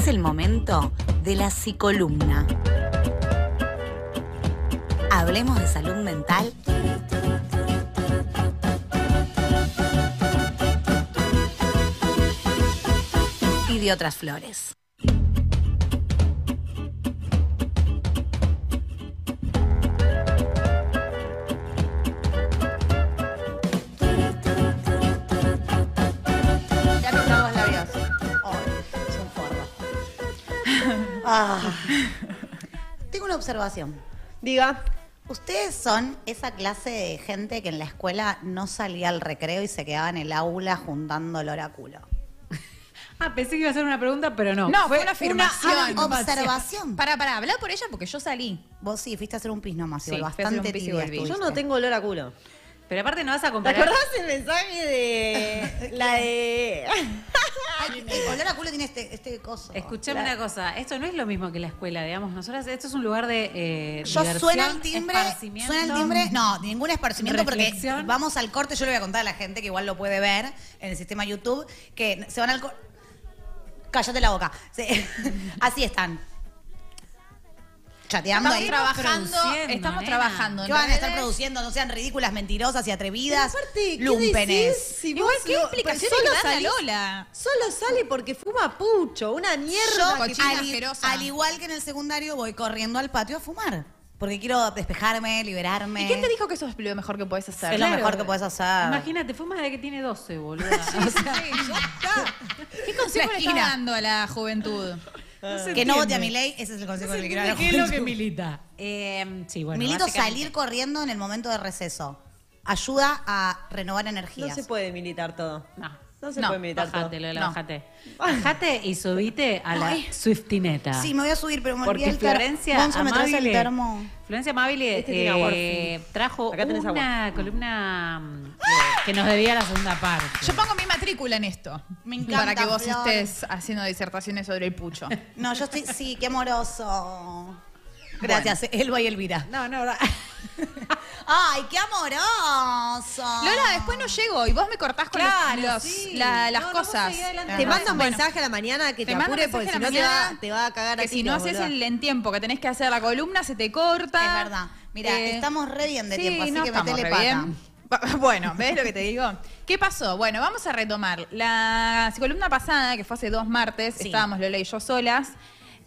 Es el momento de la psicolumna. Hablemos de salud mental. Y de otras flores. Ah. Tengo una observación. Diga. Ustedes son esa clase de gente que en la escuela no salía al recreo y se quedaba en el aula juntando el oráculo. Ah, pensé que iba a ser una pregunta, pero no. No, fue una afirmación. Una observación. Para, para, hablar por ella porque yo salí. Vos sí, fuiste a hacer un pis nomás, Sí, igual, fui a hacer un bastante y volví. Yo no tengo olor a culo. Pero aparte no vas a ¿Te comparar. acordás el mensaje de la de el olor a culo tiene este, este coso. Escuchame una cosa, esto no es lo mismo que la escuela, digamos. Nosotras, esto es un lugar de eh, Yo diversión, suena el timbre, suena el timbre, no, ningún esparcimiento porque vamos al corte, yo le voy a contar a la gente que igual lo puede ver en el sistema YouTube, que se van al corte. Cállate la boca. Sí. Así están. Chateando Estamos ahí. trabajando, estamos nena. trabajando. ¿Qué van a estar produciendo? No sean ridículas, mentirosas y atrevidas. Pero aparte, ¿qué Lúmpenes. decís si Igual, vos ¿qué lo- explicación solo le dan a salís- Lola? Solo sale porque fuma pucho, una Yo, mierda. que- cochina al, al igual que en el secundario, voy corriendo al patio a fumar. Porque quiero despejarme, liberarme. ¿Y quién te dijo que eso es lo mejor que puedes hacer? Es lo mejor que puedes hacer. Imagínate, fuma de que tiene 12, boludo. O sea, ¿Qué consejo le esquina. está dando a la juventud? Se Que no vote a mi ley, ese es el consejo que le quiero dar ¿Qué es lo que milita? Eh, sí, bueno. Milito salir corriendo en el momento de receso. Ayuda a renovar No energías. se puede militar todo. No. No se No, puede militar Bájate, todo. Lola, No. bájate. Bájate y subite a la Swiftineta. Sí, me voy a subir, pero me olvidé Porque el termo. Florencia Gonza, ¿me traes el Amabile- termo? Florencia Amabile Este eh, trajo Acá tenés una columna mm, que, nos debía la segunda parte. Yo pongo mi matrícula en esto. Me encanta, Para que vos Flor. estés haciendo disertaciones sobre el pucho. No, yo estoy... Sí, qué amoroso. Gracias, Elba y Elvira. No, no, no. ¡Ay, qué amoroso! Lola, después no llego y vos me cortás con Claro, los- los- sí. la- las No, no, vos cosas. seguí adelante. Te Ajá. manda un Bueno. mensaje a la mañana que te, Te mando apure un porque si mensaje no a la te va, mañana te va a cagar a Que si no tiros, haces boluda. el en tiempo que tenés que hacer la columna, se te corta. Es verdad. Mira, Eh, estamos re bien de sí, tiempo, así no que estamos metele re pata. bien. Ba- Bueno, ¿ves lo que te digo? ¿Qué pasó? Bueno, vamos a retomar. La columna pasada, que fue hace dos martes, Sí. estábamos Lola y yo solas.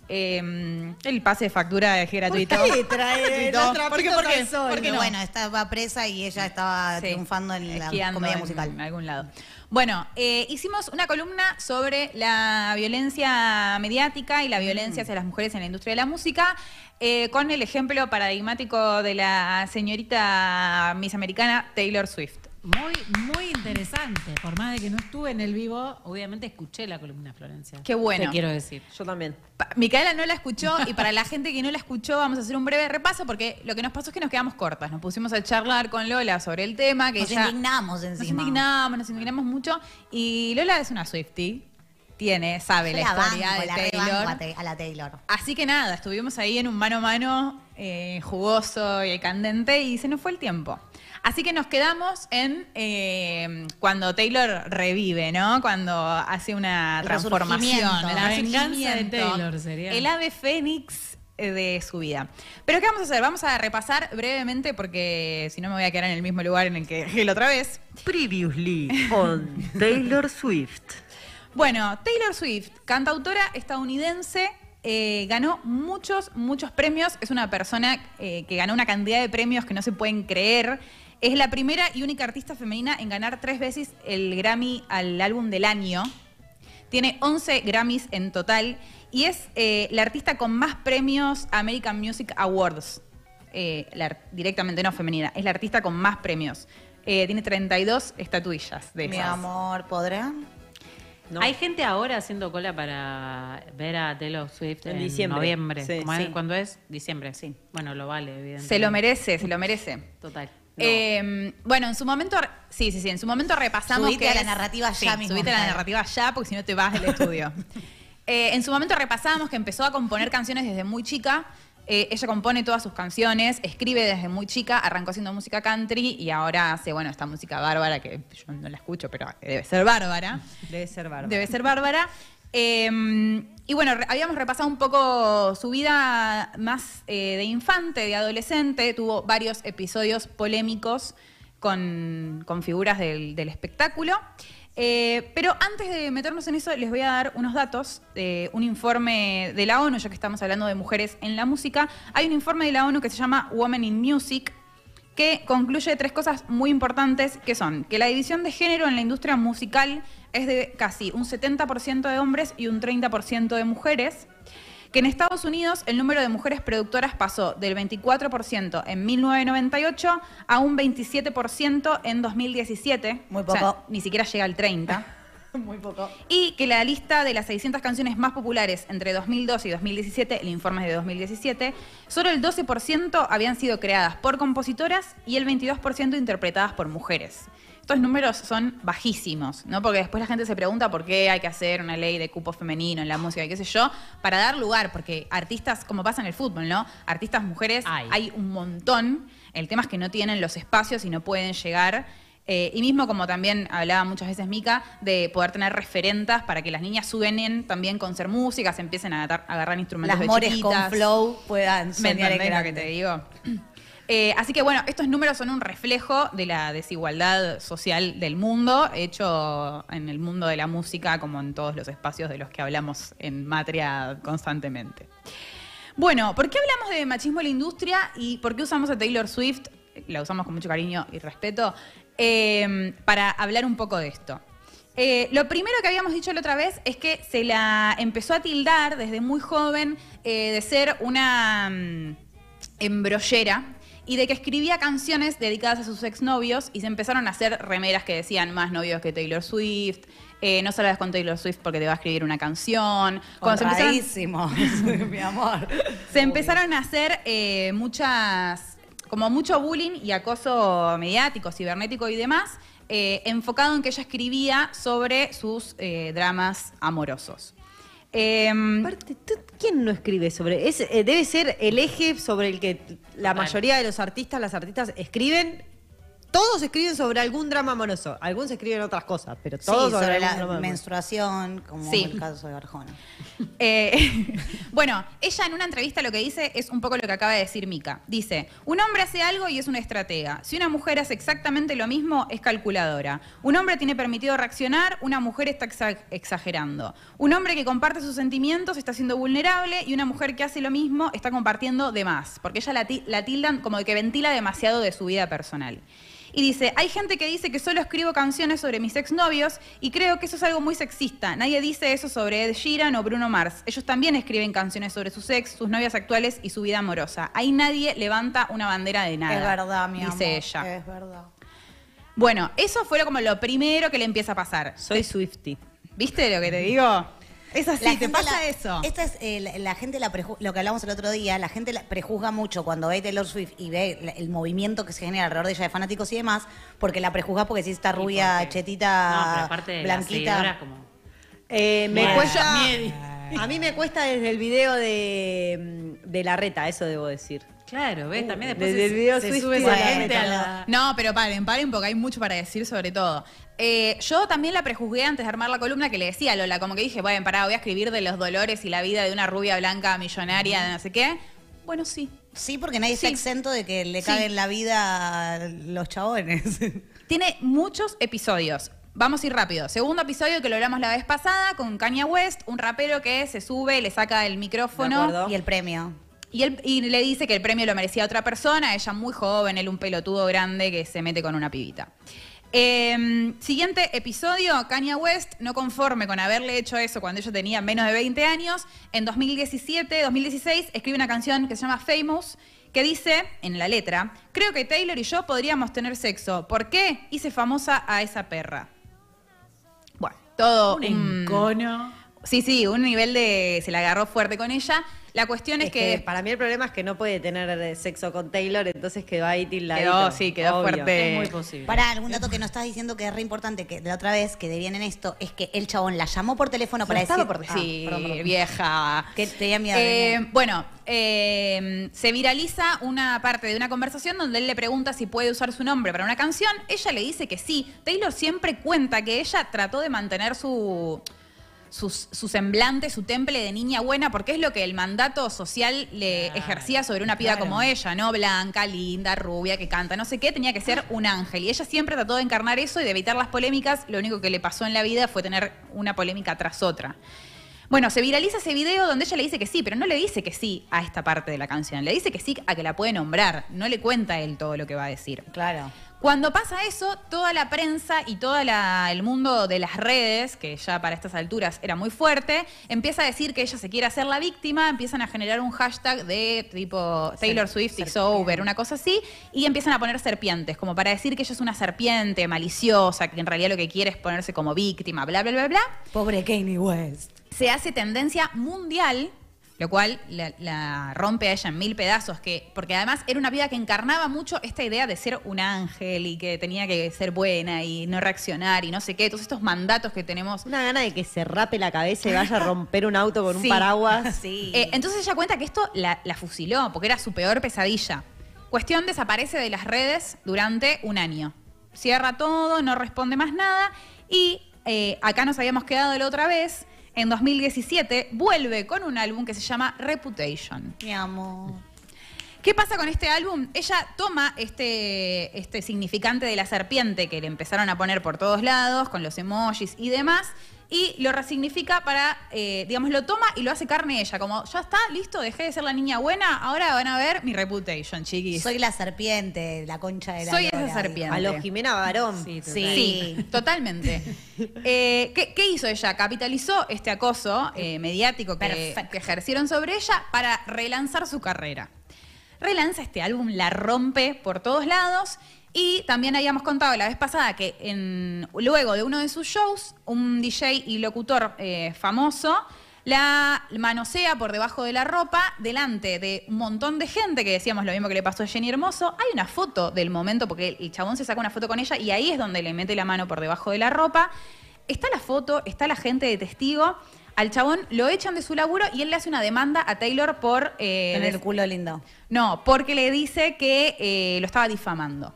Eh, el pase de factura es gratuito. ¿Por qué trae Gratuito. los trapitos ¿Por qué? ¿Por qué? al sol? ¿Por qué Porque no? bueno, estaba presa y ella estaba Sí, triunfando en la comedia musical. En algún lado. Bueno, eh, hicimos una columna sobre la violencia mediática y la violencia hacia las mujeres en la industria de la música, eh, con el ejemplo paradigmático de la señorita Miss Americana Taylor Swift. Muy, muy interesante. Por más de que no estuve en el vivo, obviamente escuché la columna Florencia. Qué bueno. Te quiero decir. Yo también. Pa- Micaela no la escuchó y para la gente que no la escuchó vamos a hacer un breve repaso porque lo que nos pasó es que nos quedamos cortas. Nos pusimos a charlar con Lola sobre el tema. Que Nos ella- indignamos Nos encima. indignamos, nos indignamos mucho. Y Lola es una Swiftie. Tiene, sabe Yo la, la historia de la Taylor. a, Te- a la Taylor. Así que nada, estuvimos ahí en un mano a mano eh, jugoso y candente y se nos fue el tiempo. Así que nos quedamos en eh, cuando Taylor revive, ¿no? Cuando hace una El transformación. La venganza de. Taylor sería. El ave fénix de su vida. Pero ¿qué vamos a hacer? Vamos a repasar brevemente porque si no me voy a quedar en el mismo lugar en el que dejé la otra vez. Previously on Taylor Swift. Bueno, Taylor Swift, cantautora estadounidense, eh, ganó muchos, muchos premios. Es una persona eh, que ganó una cantidad de premios que no se pueden creer. Es la primera y única artista femenina en ganar tres veces el Grammy al álbum del año. Tiene 11 Grammys en total y es eh, la artista con más premios American Music Awards. Eh, la directamente no femenina, es la artista con más premios. Eh, tiene 32 estatuillas de Mi esas. amor, ¿podrán? No. Hay gente ahora haciendo cola para ver a Taylor Swift En en, diciembre. noviembre. ¿Cuándo es? Diciembre. Sí. Bueno, lo vale, evidentemente. Se lo merece, se lo merece. Total. Eh, bueno, en su momento, sí, sí, sí, en su momento repasamos. Subite que a la es- narrativa ya sí, mismo, Subite a la narrativa ya, porque si no te vas del estudio. Eh, en su momento repasábamos que empezó a componer canciones desde muy chica. Eh, ella compone todas sus canciones, escribe desde muy chica, arrancó haciendo música country y ahora hace, bueno, esta música bárbara que yo no la escucho, pero debe ser bárbara. Debe ser bárbaro. Debe ser bárbara. Eh, y bueno, habíamos repasado un poco su vida más eh, de infante, de adolescente. Tuvo varios episodios polémicos con, con figuras del, espectáculo. Eh, pero antes de meternos en eso, les voy a dar unos datos de un informe de la ONU, ya que estamos hablando de mujeres en la música. Hay un informe de la ONU que se llama Women in Music, que concluye tres cosas muy importantes, que son que la división de género en la industria musical es de casi un 70% de hombres y un 30% de mujeres, que en Estados Unidos el número de mujeres productoras pasó del 24% en 1998 a un 27% en 2017. Muy O sea, poco. ni siquiera llega al 30%. Muy poco. Y que la lista de las 600 canciones más populares entre 2002 y 2017, el informe es de 2017, solo el 12% habían sido creadas por compositoras y el 22% interpretadas por mujeres. Estos números son bajísimos, ¿no? Porque después la gente se pregunta por qué hay que hacer una ley de cupo femenino en la música y qué sé yo, para dar lugar, porque artistas, como pasa en el fútbol, ¿no? Artistas mujeres Hay. hay un montón. El tema es que no tienen los espacios y no pueden llegar. Eh, y mismo como también hablaba muchas veces Mica, de poder tener referentas para que las niñas suenen también con ser música, se empiecen a agarrar, a agarrar instrumentos Las de mores chiquitas. con flow puedan ¿Me soñar entendés lo que te digo? Eh, así que bueno, estos números son un reflejo de la desigualdad social del mundo, hecho en el mundo de la música como en todos los espacios de los que hablamos en Matria constantemente. Bueno, ¿por qué hablamos de machismo en la industria y por qué usamos a Taylor Swift? La usamos con mucho cariño y respeto, eh, para hablar un poco de esto. Eh, lo primero que habíamos dicho la otra vez es que se la empezó a tildar desde muy joven eh, de ser una mm, embrollera y de que escribía canciones dedicadas a sus exnovios y se empezaron a hacer remeras que decían más novios que Taylor Swift, eh, no salgas con Taylor Swift porque te va a escribir una canción. Cuando se empezaron- Honradísimo, mi amor. se empezaron a hacer eh, muchas, como mucho bullying y acoso mediático, cibernético y demás, eh, enfocado en que ella escribía sobre sus eh, dramas amorosos. Em, Aparte, ¿tú- ¿quién no escribe sobre es, eh, Debe ser el eje sobre el que la mayoría de los artistas, las artistas escriben. Todos escriben sobre algún drama amoroso. Algunos escriben otras cosas, pero Sí, todos sobre algún la drama menstruación, como Sí. el caso de Arjona. Eh, bueno, ella en una entrevista lo que dice es un poco lo que acaba de decir Mika. Dice, un hombre hace algo y es una estratega. Si una mujer hace exactamente lo mismo, es calculadora. Un hombre tiene permitido reaccionar, una mujer está exa- exagerando. Un hombre que comparte sus sentimientos está siendo vulnerable y una mujer que hace lo mismo está compartiendo de más. Porque ella la, la tildan como de que ventila demasiado de su vida personal. Y dice, hay gente que dice que solo escribo canciones sobre mis exnovios y creo que eso es algo muy sexista. Nadie dice eso sobre Ed Sheeran o Bruno Mars. Ellos también escriben canciones sobre sus ex, sus novias actuales y su vida amorosa. Ahí nadie levanta una bandera de nada. es verdad, mi dice amor. ella. Es verdad. Bueno, eso fue como lo primero que le empieza a pasar. Soy Swifty. ¿Viste lo que te digo? Es así, La te pasa la- eso. Esta es eh, la, la gente la preju- lo que hablamos el otro día, la gente la prejuzga mucho cuando ve Taylor Swift y ve la- el movimiento que se genera alrededor de ella de fanáticos y demás, porque la prejuzga porque si está rubia, chetita, No, pero aparte de las seguidoras, blanquita. como... Eh, me Bueno, cuesta. A mí me cuesta desde el video de, de la reta, eso debo decir. Claro, ¿ves? También después desde el se, video se sube de esa la gente a la... No, pero paren, paren porque hay mucho para decir sobre todo. Eh, yo también la prejuzgué antes de armar la columna que le decía a Lola, como que dije, bueno, pará, voy a escribir de los dolores y la vida de una rubia blanca millonaria de no sé qué. Bueno, sí. Sí, porque nadie está Sí. exento de que le Sí. caguen la vida a los chabones. Tiene muchos episodios. Vamos a ir rápido. Segundo episodio que lo hablamos la vez pasada con Kanye West, un rapero que se sube, le saca el micrófono y el premio. Y, él, y le dice que el premio lo merecía otra persona, ella muy joven, él un pelotudo grande que se mete con una pibita. Eh, siguiente episodio, Kanye West, no conforme con haberle hecho eso cuando ella tenía menos de 20 años, en 2017, 2016, escribe una canción que se llama Famous, que dice, en la letra, creo que Taylor y yo podríamos tener sexo. ¿Por qué? Hice famosa a esa perra. Bueno, todo Un encono. Sí, sí, un nivel de. Se la agarró fuerte con ella. La cuestión es, Es que, que, para mí el problema es que no puede tener eh, sexo con Taylor, entonces quedó ahí tildadito. Quedó, sí, quedó Obvio. fuerte. Es muy posible. Para algún dato que no estás diciendo que es re importante, que de la otra vez que debían en esto, es que el chabón la llamó por teléfono para decir. por Ah, perdón, perdón. vieja. Que tenía miedo. Eh, bueno, eh, se viraliza una parte de una conversación donde él le pregunta si puede usar su nombre para una canción. Ella le dice que sí. Taylor siempre cuenta que ella trató de mantener su, su, su semblante, su temple de niña buena, porque es lo que el mandato social le Claro, ejercía sobre una piba claro. como ella, ¿no? Blanca, linda, rubia, que canta, no sé qué, tenía que ser un ángel. Y ella siempre trató de encarnar eso y de evitar las polémicas. Lo único que le pasó en la vida fue tener una polémica tras otra. Bueno, se viraliza ese video donde ella le dice que sí, pero no le dice que sí a esta parte de la canción. Le dice que sí a que la puede nombrar. No le cuenta él todo lo que va a decir. Claro. Cuando pasa eso, toda la prensa y todo el mundo de las redes, que ya para estas alturas era muy fuerte, empieza a decir que ella se quiere hacer la víctima, empiezan a generar un hashtag de tipo Taylor Swift is over, una cosa así, y empiezan a poner serpientes, como para decir que ella es una serpiente maliciosa, que en realidad lo que quiere es ponerse como víctima, bla, bla, bla, bla. Pobre Kanye West. Se hace tendencia mundial lo cual la, la rompe a ella en mil pedazos, que, porque además era una vida que encarnaba mucho esta idea de ser un ángel y que tenía que ser buena y no reaccionar y no sé qué, todos estos mandatos que tenemos. Una gana de que se rape la cabeza y vaya a romper un auto con Sí. un paraguas. Sí. Eh, entonces ella cuenta que esto la, la fusiló, porque era su peor pesadilla. Cuestión desaparece de las redes durante un año. Cierra todo, no responde más nada y eh, acá nos habíamos quedado la otra vez. En 2017 vuelve con un álbum que se llama Reputation. Mi amor. ¿Qué pasa con este álbum? Ella toma este, este significante de la serpiente que le empezaron a poner por todos lados, con los emojis y demás, y lo resignifica para, eh, digamos, lo toma y lo hace carne ella, como, ya está, listo, dejé de ser la niña buena, ahora van a ver mi reputation, chiquis. Soy la serpiente, la concha de la Soy lora, esa serpiente. A los Jimena Barón. Sí, total. Sí. Sí, totalmente. Eh, ¿qué, qué hizo ella? Capitalizó este acoso eh, mediático que, que ejercieron sobre ella para relanzar su carrera. Relanza este álbum, la rompe por todos lados y también habíamos contado la vez pasada que en, luego de uno de sus shows, un DJ y locutor eh, famoso la manosea por debajo de la ropa delante de un montón de gente que decíamos lo mismo que le pasó a Jenny Hermoso. Hay una foto del momento porque el chabón se saca una foto con ella y ahí es donde le mete la mano por debajo de la ropa. Está la foto, está la gente de testigo. Al chabón lo echan de su laburo y él le hace una demanda a Taylor por... eh, des- el culo lindo. no, porque le dice que eh, lo estaba difamando.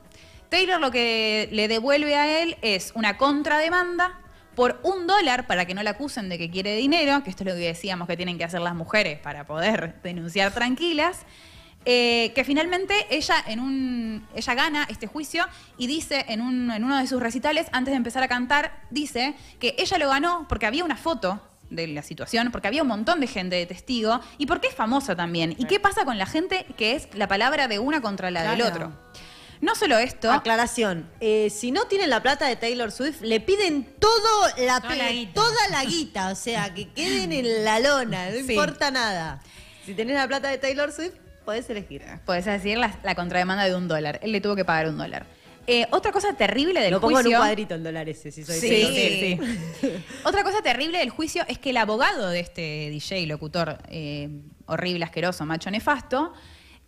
Taylor lo que le devuelve a él es una contrademanda por un dólar para que no la acusen de que quiere dinero, que esto es lo que decíamos que tienen que hacer las mujeres para poder denunciar tranquilas. eh, que finalmente ella en un ella gana este juicio y dice en, un- en uno de sus recitales antes de empezar a cantar dice que ella lo ganó porque había una foto de la situación, porque había un montón de gente de testigo y porque es famosa también. ¿Y qué pasa con la gente que es la palabra de una contra la del otro? No solo esto, Aclaración. eh, si no tienen la plata de Taylor Swift, le piden todo la Toda la guita. toda la guita. O sea, que queden en la lona. No Sí. importa nada. Si tenés la plata de Taylor Swift, podés elegir. podés decir la, la contrademanda de un dólar. Él le tuvo que pagar un dólar. Eh, otra cosa terrible del Lo pongo juicio. en un cuadrito el dólar ese, si soy Sí, sí. Otra cosa terrible del juicio es que el abogado de este DJ, locutor eh, horrible, asqueroso, macho nefasto,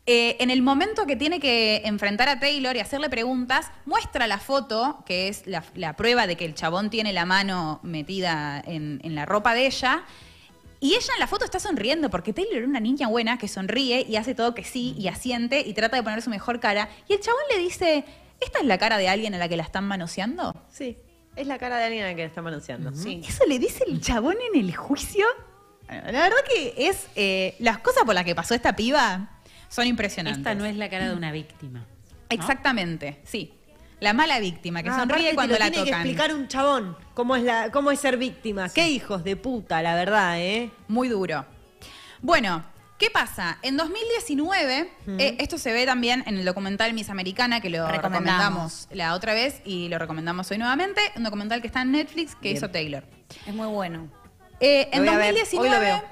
eh, en el momento que tiene que enfrentar a Taylor y hacerle preguntas, muestra la foto, que es la, la prueba de que el chabón tiene la mano metida en, en la ropa de ella. Y ella en la foto está sonriendo porque Taylor era una niña buena que sonríe y hace todo que sí y asiente y trata de poner su mejor cara. Y el chabón le dice, ¿esta es la cara de alguien a la que la están manoseando? Sí, es la cara de alguien a la que le está manoseando. Sí. Eso le dice el chabón en el juicio. La verdad que es. eh, las cosas por las que pasó esta piba son impresionantes. Esta no es la cara de una víctima. ¿no? Exactamente, sí. La mala víctima que Ah, sonríe cuando te lo la tiene tocan. que explicar un chabón cómo es, la, cómo es ser víctima. Qué hijos de puta, la verdad, ¿eh? Muy duro. Bueno, ¿qué pasa? En 2019, eh, esto se ve también en el documental Miss Americana, que lo Recomendamos. recomendamos la otra vez y lo recomendamos hoy nuevamente. Un documental que está en Netflix que Bien. hizo Taylor. Es muy bueno. Eh, en Lo voy a ver, 2019. hoy lo veo.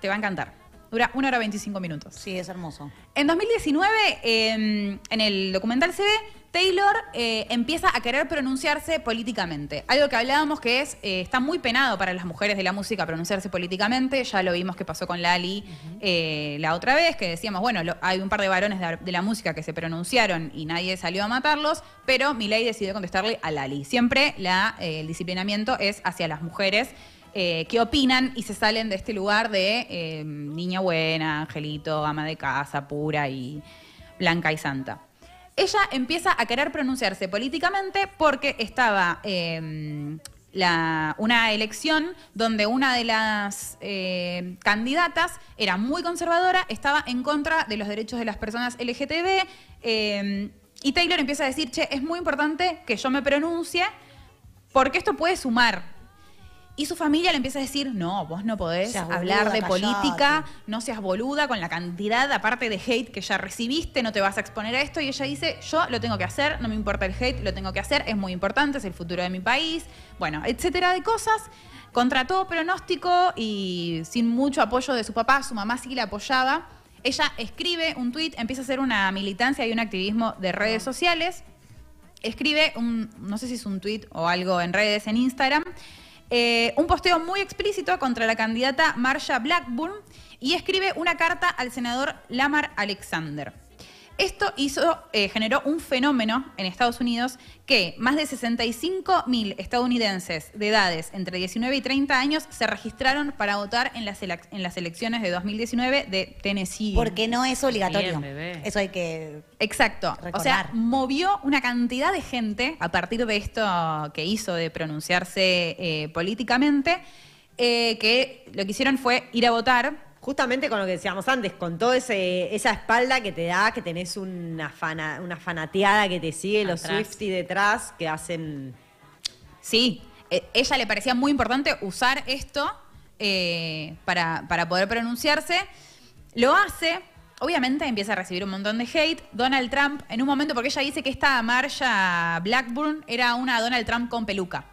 Te va a encantar. Dura una hora 25 minutos. Sí, es hermoso. En 2019, eh, en el documental se ve, Taylor eh, empieza a querer pronunciarse políticamente. Algo que hablábamos que es, eh, está muy penado para las mujeres de la música pronunciarse políticamente. Ya lo vimos que pasó con Lali eh, la otra vez, que decíamos, bueno, lo- hay un par de varones de, la- de la música que se pronunciaron y nadie salió a matarlos, pero Milei decidió contestarle a Lali. Siempre la, el disciplinamiento es hacia las mujeres. Eh, que opinan y se salen de este lugar de eh, niña buena, angelito, ama de casa, pura y blanca y santa. Ella empieza a querer pronunciarse políticamente porque estaba la- una elección donde una de las eh, candidatas era muy conservadora, estaba en contra de los derechos de las personas LGTB. eh, y Taylor empieza a decir, che, es muy importante que yo me pronuncie porque esto puede sumar. Y su familia le empieza a decir, no, vos no podés hablar de callate". política, no seas boluda con la cantidad, aparte de hate que ya recibiste, no te vas a exponer a esto. Y ella dice, yo lo tengo que hacer, no me importa el hate, lo tengo que hacer, es muy importante, es el futuro de mi país, bueno, etcétera de cosas. Contra todo pronóstico y sin mucho apoyo de su papá, su mamá sí la apoyaba. Ella escribe un tuit, empieza a hacer una militancia y un activismo de redes sociales escribe un, no sé si es un tweet o algo en redes, en Instagram, eh, un posteo muy explícito contra la candidata Marsha Blackburn y escribe una carta al senador Lamar Alexander. Esto hizo, eh, generó un fenómeno en Estados Unidos que más de 65 mil estadounidenses de edades entre 19 y 30 años se registraron para votar en las, elec- en las elecciones de 2019 de Tennessee. Porque no es obligatorio. Bien, bebé. Eso hay que. Exacto. O sea, movió una cantidad de gente a partir de esto que hizo de pronunciarse eh, políticamente, eh, que lo que hicieron fue ir a votar. Justamente con lo que decíamos antes, con toda esa espalda que te da, que tenés una, fana, una fanateada que te sigue, los Atrás. Swifty detrás, que hacen... Sí, eh, ella le parecía muy importante usar esto eh, para, para poder pronunciarse. Lo hace. Obviamente empieza a recibir un montón de hate. Donald Trump, en un momento, porque ella dice que esta Marsha Blackburn era una Donald Trump con peluca.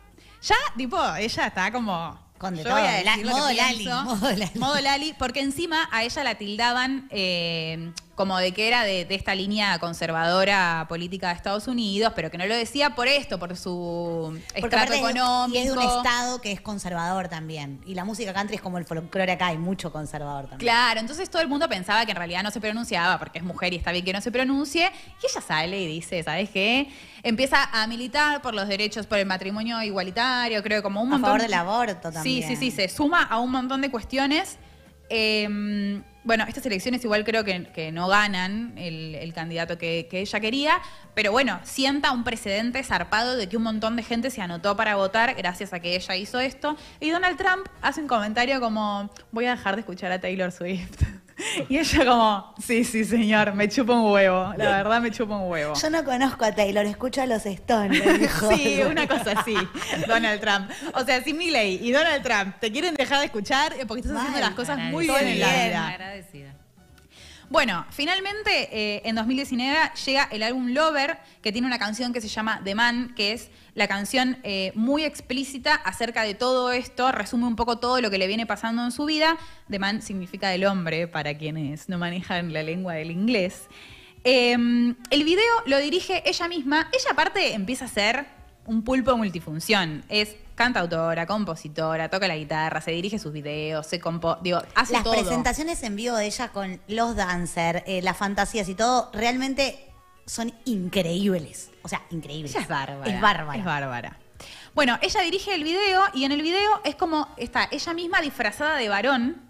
Ya, tipo, ella está como. Con de yo voy a todo, la- decir lo que modo Lali, pienso. modo Lali. Modo Lali, porque encima a ella la tildaban eh, como de que era de, de esta línea conservadora política de Estados Unidos, pero que no lo decía por esto, por su Porque estrato económico. y es de un estado que es conservador también. Y la música country es como el folclore acá, hay mucho conservador también. Claro, entonces todo el mundo pensaba que en realidad no se pronunciaba porque es mujer y está bien que no se pronuncie. Y ella sale y dice, ¿sabes qué? Empieza a militar por los derechos, por el matrimonio igualitario, creo, como un A montón. favor del aborto también. Sí, sí, sí, se suma a un montón de cuestiones. Eh, bueno, estas elecciones igual creo que, no ganan el, candidato que ella quería, pero bueno, sienta un precedente zarpado de que un montón de gente se anotó para votar gracias a que ella hizo esto. Y Donald Trump hace un comentario como, voy a dejar de escuchar a Taylor Swift. Y ella como, sí, sí, señor, me chupa un huevo, la verdad me chupa un huevo. Yo no conozco a Taylor, escucho a los Stones. Sí, una cosa así, Donald Trump. O sea, si Milley y Donald Trump te quieren dejar de escuchar es porque estás haciendo las cosas muy bien en la vida. Agradecida. Bueno, finalmente eh, en 2019 llega el álbum Lover, que tiene una canción que se llama The Man, que es la canción eh, muy explícita acerca de todo esto, resume un poco todo lo que le viene pasando en su vida. The Man significa el hombre, para quienes no manejan la lengua del inglés. Eh, el video lo dirige ella misma. Ella aparte empieza a ser un pulpo multifunción. Es cantautora, compositora, toca la guitarra, se dirige sus videos, se compo digo, hace Las todo. presentaciones en vivo de ella con los dancers, eh, las fantasías y todo, realmente son increíbles. O sea, increíbles. Ella es bárbara. Es bárbara. Es bárbara. Bueno, ella dirige el video y en el video es como está ella misma disfrazada de varón.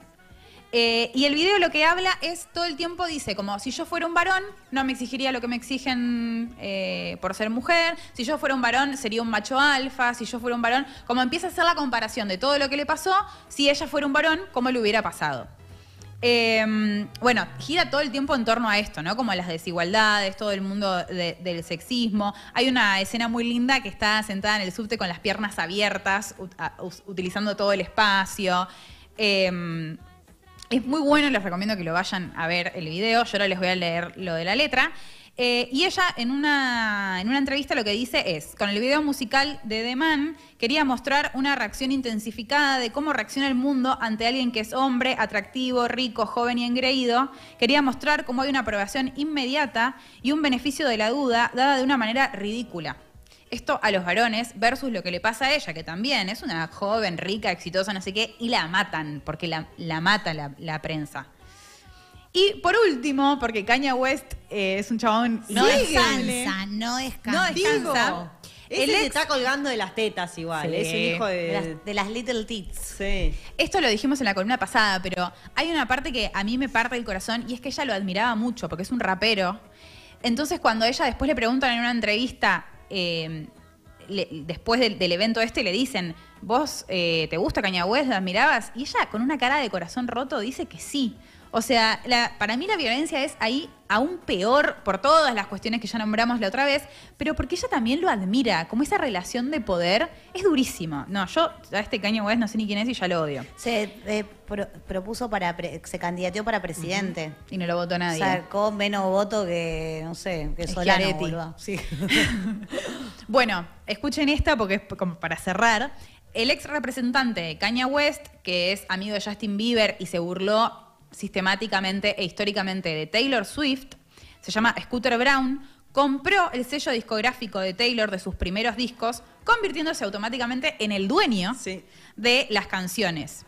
Eh, y el video lo que habla es todo el tiempo dice como si yo fuera un varón no me exigiría lo que me exigen eh, por ser mujer, si yo fuera un varón sería un macho alfa, si yo fuera un varón, como empieza a hacer la comparación de todo lo que le pasó, si ella fuera un varón, cómo le hubiera pasado. Eh, bueno, gira todo el tiempo en torno a esto, ¿no? Como las desigualdades, todo el mundo de- del sexismo. Hay una escena muy linda que está sentada en el subte con las piernas abiertas, utilizando todo el espacio. Eh, es muy bueno, les recomiendo que lo vayan a ver el video. Yo ahora les voy a leer lo de la letra. Eh, y ella en una, en una entrevista lo que dice es, con el video musical de The Man, quería mostrar una reacción intensificada de cómo reacciona el mundo ante alguien que es hombre, atractivo, rico, joven y engreído. Quería mostrar cómo hay una aprobación inmediata y un beneficio de la duda dada de una manera ridícula. Esto a los varones versus lo que le pasa a ella, que también es una joven, rica, exitosa, no sé qué, y la matan, porque la, la mata la, la prensa. Y por último, porque Kanye West eh, es un chabón No descansa, no No descansa. descansa. Ese El se está colgando de las tetas igual. Sí. Es el hijo de, de. las, de las little tits. Sí. Esto lo dijimos en la columna pasada, pero hay una parte que a mí me parte el corazón y es que ella lo admiraba mucho porque es un rapero. Entonces, cuando ella después le preguntan en una entrevista, eh, le- después del, evento este, le dicen, ¿vos eh, te gusta Kanye West? ¿La admirabas? Y ella, con una cara de corazón roto, dice que sí. O sea, la- para mí la violencia es ahí aún peor por todas las cuestiones que ya nombramos la otra vez, pero porque ella también lo admira, como esa relación de poder es durísimo. No, yo a este Kanye West no sé ni quién es y ya lo odio. Se eh, pro- propuso para, pre- se candidateó para presidente. Y no lo votó nadie. Sacó menos voto que, no sé, que Solano. Sí. Bueno, escuchen esta porque es como para cerrar. El ex representante de Kanye West, que es amigo de Justin Bieber y se burló sistemáticamente e históricamente de Taylor Swift, se llama Scooter Brown, compró el sello discográfico de Taylor de sus primeros discos, convirtiéndose automáticamente en el dueño Sí. de las canciones.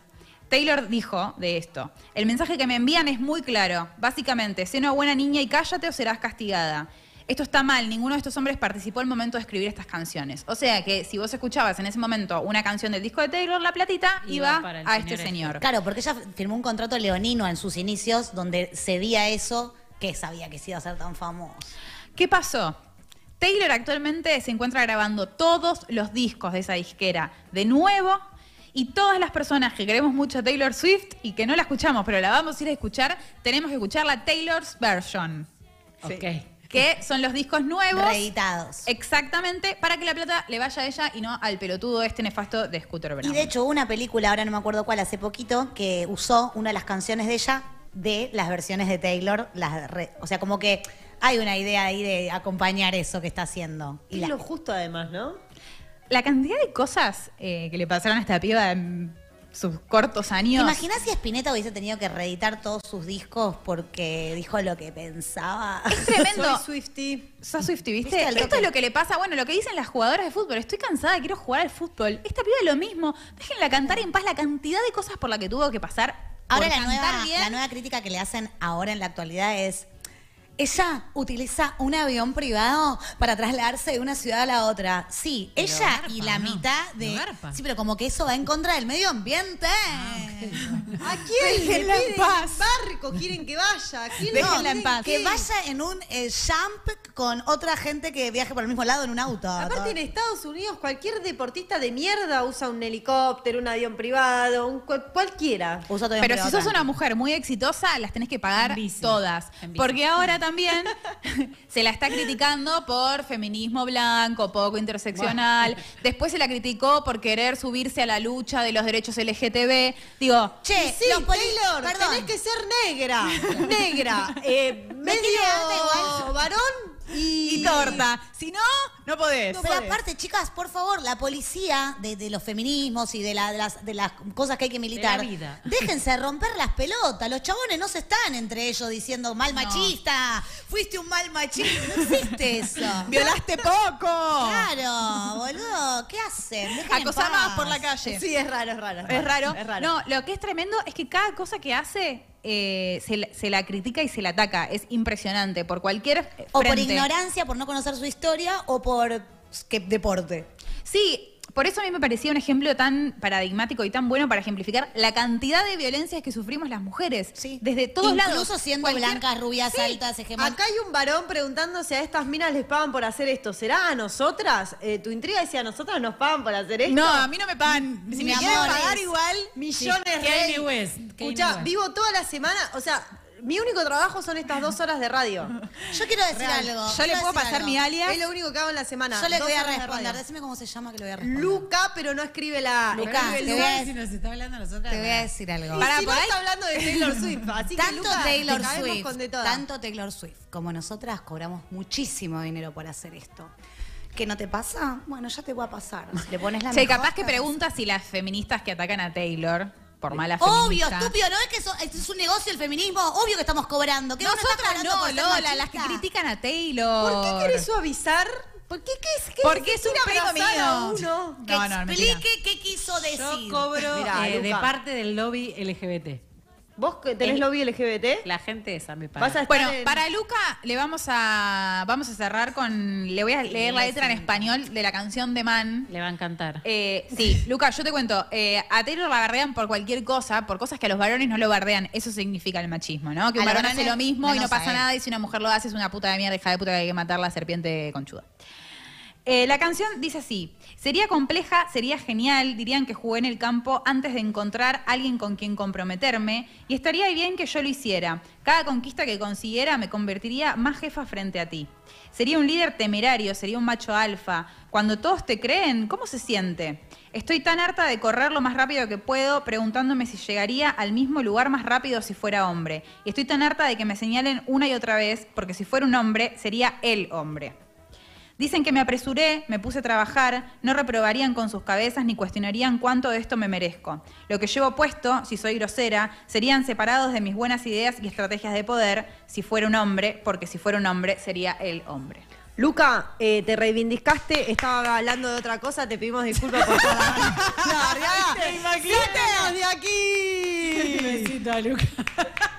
Taylor dijo de esto, el mensaje que me envían es muy claro, básicamente, sé una buena niña y cállate o serás castigada. Esto está mal, ninguno de estos hombres participó al momento de escribir estas canciones. O sea que si vos escuchabas en ese momento una canción del disco de Taylor, la platita Iba a este este. señor. Claro, porque ella firmó un contrato leonino en sus inicios donde cedía eso que sabía que se iba a ser tan famoso. ¿Qué pasó? Taylor actualmente se encuentra grabando todos los discos de esa disquera de nuevo y todas las personas que queremos mucho a Taylor Swift y que no la escuchamos, pero la vamos a ir a escuchar, tenemos que escuchar la Taylor's Version, Sí. Ok. Que son los discos nuevos. Reeditados. Exactamente, para que la plata le vaya a ella y no al pelotudo este nefasto de Scooter Brown. Y de hecho, una película, ahora no me acuerdo cuál, hace poquito, que usó una de las canciones de ella de las versiones de Taylor. Las re- o sea, como que hay una idea ahí de acompañar eso que está haciendo. Y Y la- lo justo además, ¿no? La cantidad de cosas eh, que le pasaron a esta piba en sus cortos ¿Te años. imaginas si Spinetta hubiese tenido que reeditar todos sus discos porque dijo lo que pensaba? Es tremendo. Soy Swifty. Sos Swifty, ¿viste? ¿Viste al Esto es lo que le pasa, bueno, lo que dicen las jugadoras de fútbol. Estoy cansada, quiero jugar al fútbol. Esta piba es lo mismo. Déjenla cantar en paz la cantidad de cosas por la que tuvo que pasar. Ahora la cantar nueva, bien. la nueva crítica que le hacen ahora en la actualidad es, ella utiliza un avión privado para trasladarse de una ciudad a la otra. Sí, Pero ella garpa, y la ¿no? mitad de... No garpa. Sí, pero como que eso va en contra del medio ambiente. ¿A quién le Déjenla en piden paz. barco? ¿Quieren que vaya? ¿A quién le Déjenla en paz. Que vaya en un eh, jump con otra gente que viaje por el mismo lado en un auto. Aparte Todo- en Estados Unidos cualquier deportista de mierda usa un helicóptero, un avión privado, un cual- cualquiera. Usa todo en Pero privado si sos una mujer muy exitosa, las tenés que pagar En bici. todas. En. Porque ahora también se la está criticando por feminismo blanco, poco interseccional. Después se la criticó por querer subirse a la lucha de los derechos LGTB. Digo, Che, sí, los Taylor, perdón. tenés que ser negra, negra, eh, medio varón y, y torta. Si no, no podés. Pero aparte, chicas, por favor, la policía de, de los feminismos y de, la- de las, de las cosas que hay que militar, De la vida. déjense romper las pelotas. Los chabones no se están entre ellos diciendo mal machista, fuiste un mal machista. No existe eso. Violaste poco. Claro, boludo, ¿qué hacen? Dejen más por la calle. Sí, es raro, es raro. Es raro. Es raro. No, lo que es tremendo es que cada cosa que hace eh, se, la- se la critica y se la ataca. Es impresionante. Por cualquier O por ignorancia, por no conocer su historia, o por que deporte. Sí, por eso a mí me parecía un ejemplo tan paradigmático y tan bueno para ejemplificar la cantidad de violencias que sufrimos las mujeres. Sí. Desde todos lados. Incluso siendo Cualquier- blancas, rubias, Sí. altas, hegemónicas. Acá hay un varón preguntándose a estas minas les pagan por hacer esto. ¿Será a nosotras? Eh, tu intriga decía, ¿a nosotras nos pagan por hacer esto? No, a mí no me pagan. Si Mi me quieren pagar es- igual. Millones Sí, de Kanye Escucha, vivo toda la semana, o sea, mi único trabajo son estas dos horas de radio. Yo quiero decir Real. algo. Yo le puedo decir pasar algo. mi alias. Es lo único que hago en la semana. Yo le voy a de responder. radio. Decime cómo se llama que le voy a responder. Luca, pero no escribe la. Luca, te voy a Si nos está hablando a nosotras. Te voy a decir algo. Y Para, si no está hablando de Taylor Swift, así que tanto Luca, Taylor te Swift, con de todas. tanto Taylor Swift como nosotras cobramos muchísimo dinero por hacer esto. ¿Qué no te pasa? Bueno, ya te va a pasar. Si le pones la mejor, capaz que te pregunta si las feministas que atacan a Taylor por mala Obvio, feminista. estúpido, ¿no es que eso, esto es un negocio el feminismo? Obvio que estamos cobrando. ¿Qué no Nosotras no, Lola, las que critican a Taylor. ¿Por qué querés suavizar? ¿Por qué, qué es que Porque es un pedo mío. uno? Que No, no, mentira. explique qué quiso decir. Yo cobro Mirá, eh, de parte del lobby LGBT. ¿Vos que tenés El- lobby LGBT? La gente esa me estar Bueno, en- para Luca le vamos a vamos a cerrar con le voy a leer la letra en español de la canción de Man. Le va a encantar. Eh, sí, Luca, yo te cuento, eh, a Taylor la bardean por cualquier cosa, por cosas que a los varones no lo bardean. Eso significa el machismo, ¿no? Que un varón hace lo mismo y no pasa nada y si una mujer lo hace es una puta de mierda, hija de puta que hay que matar la serpiente conchuda. Eh, la canción dice así, sería compleja, sería genial, dirían que jugué en el campo antes de encontrar alguien con quien comprometerme y estaría bien que yo lo hiciera. Cada conquista que consiguiera me convertiría más jefa frente a ti. Sería un líder temerario, sería un macho alfa. Cuando todos te creen, ¿cómo se siente? Estoy tan harta de correr lo más rápido que puedo, preguntándome si llegaría al mismo lugar más rápido si fuera hombre. Y estoy tan harta de que me señalen una y otra vez, porque si fuera un hombre, sería el hombre. Dicen que me apresuré, me puse a trabajar, no reprobarían con sus cabezas ni cuestionarían cuánto de esto me merezco. Lo que llevo puesto, si soy grosera, serían separados de mis buenas ideas y estrategias de poder si fuera un hombre, porque si fuera un hombre sería el hombre. Luca, eh, te reivindicaste, estaba hablando de otra cosa, te pedimos disculpas por toda la Arriaga, ¡Sáquenos de aquí! Besito a Luca.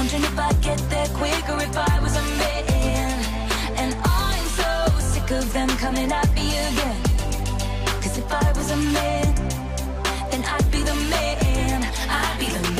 Wondering if I'd get there quicker if I was a man. And I'm so sick of them coming at me again. Cause if I was a man, then I'd be the man. I'd be the man.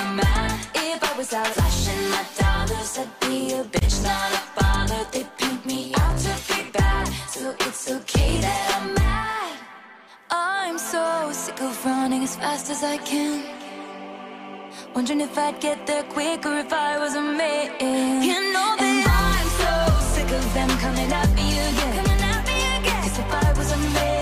If you're mad. If I was out flashing my dollars, I'd be a bitch, not a bother. They paint me out to be bad, so it's okay that I'm mad. I'm so sick of running as fast as I can. Wondering if I'd get there quicker if I was a man. You know that I'm so sick of them coming at me again. Coming at me again. Cause if I was a man,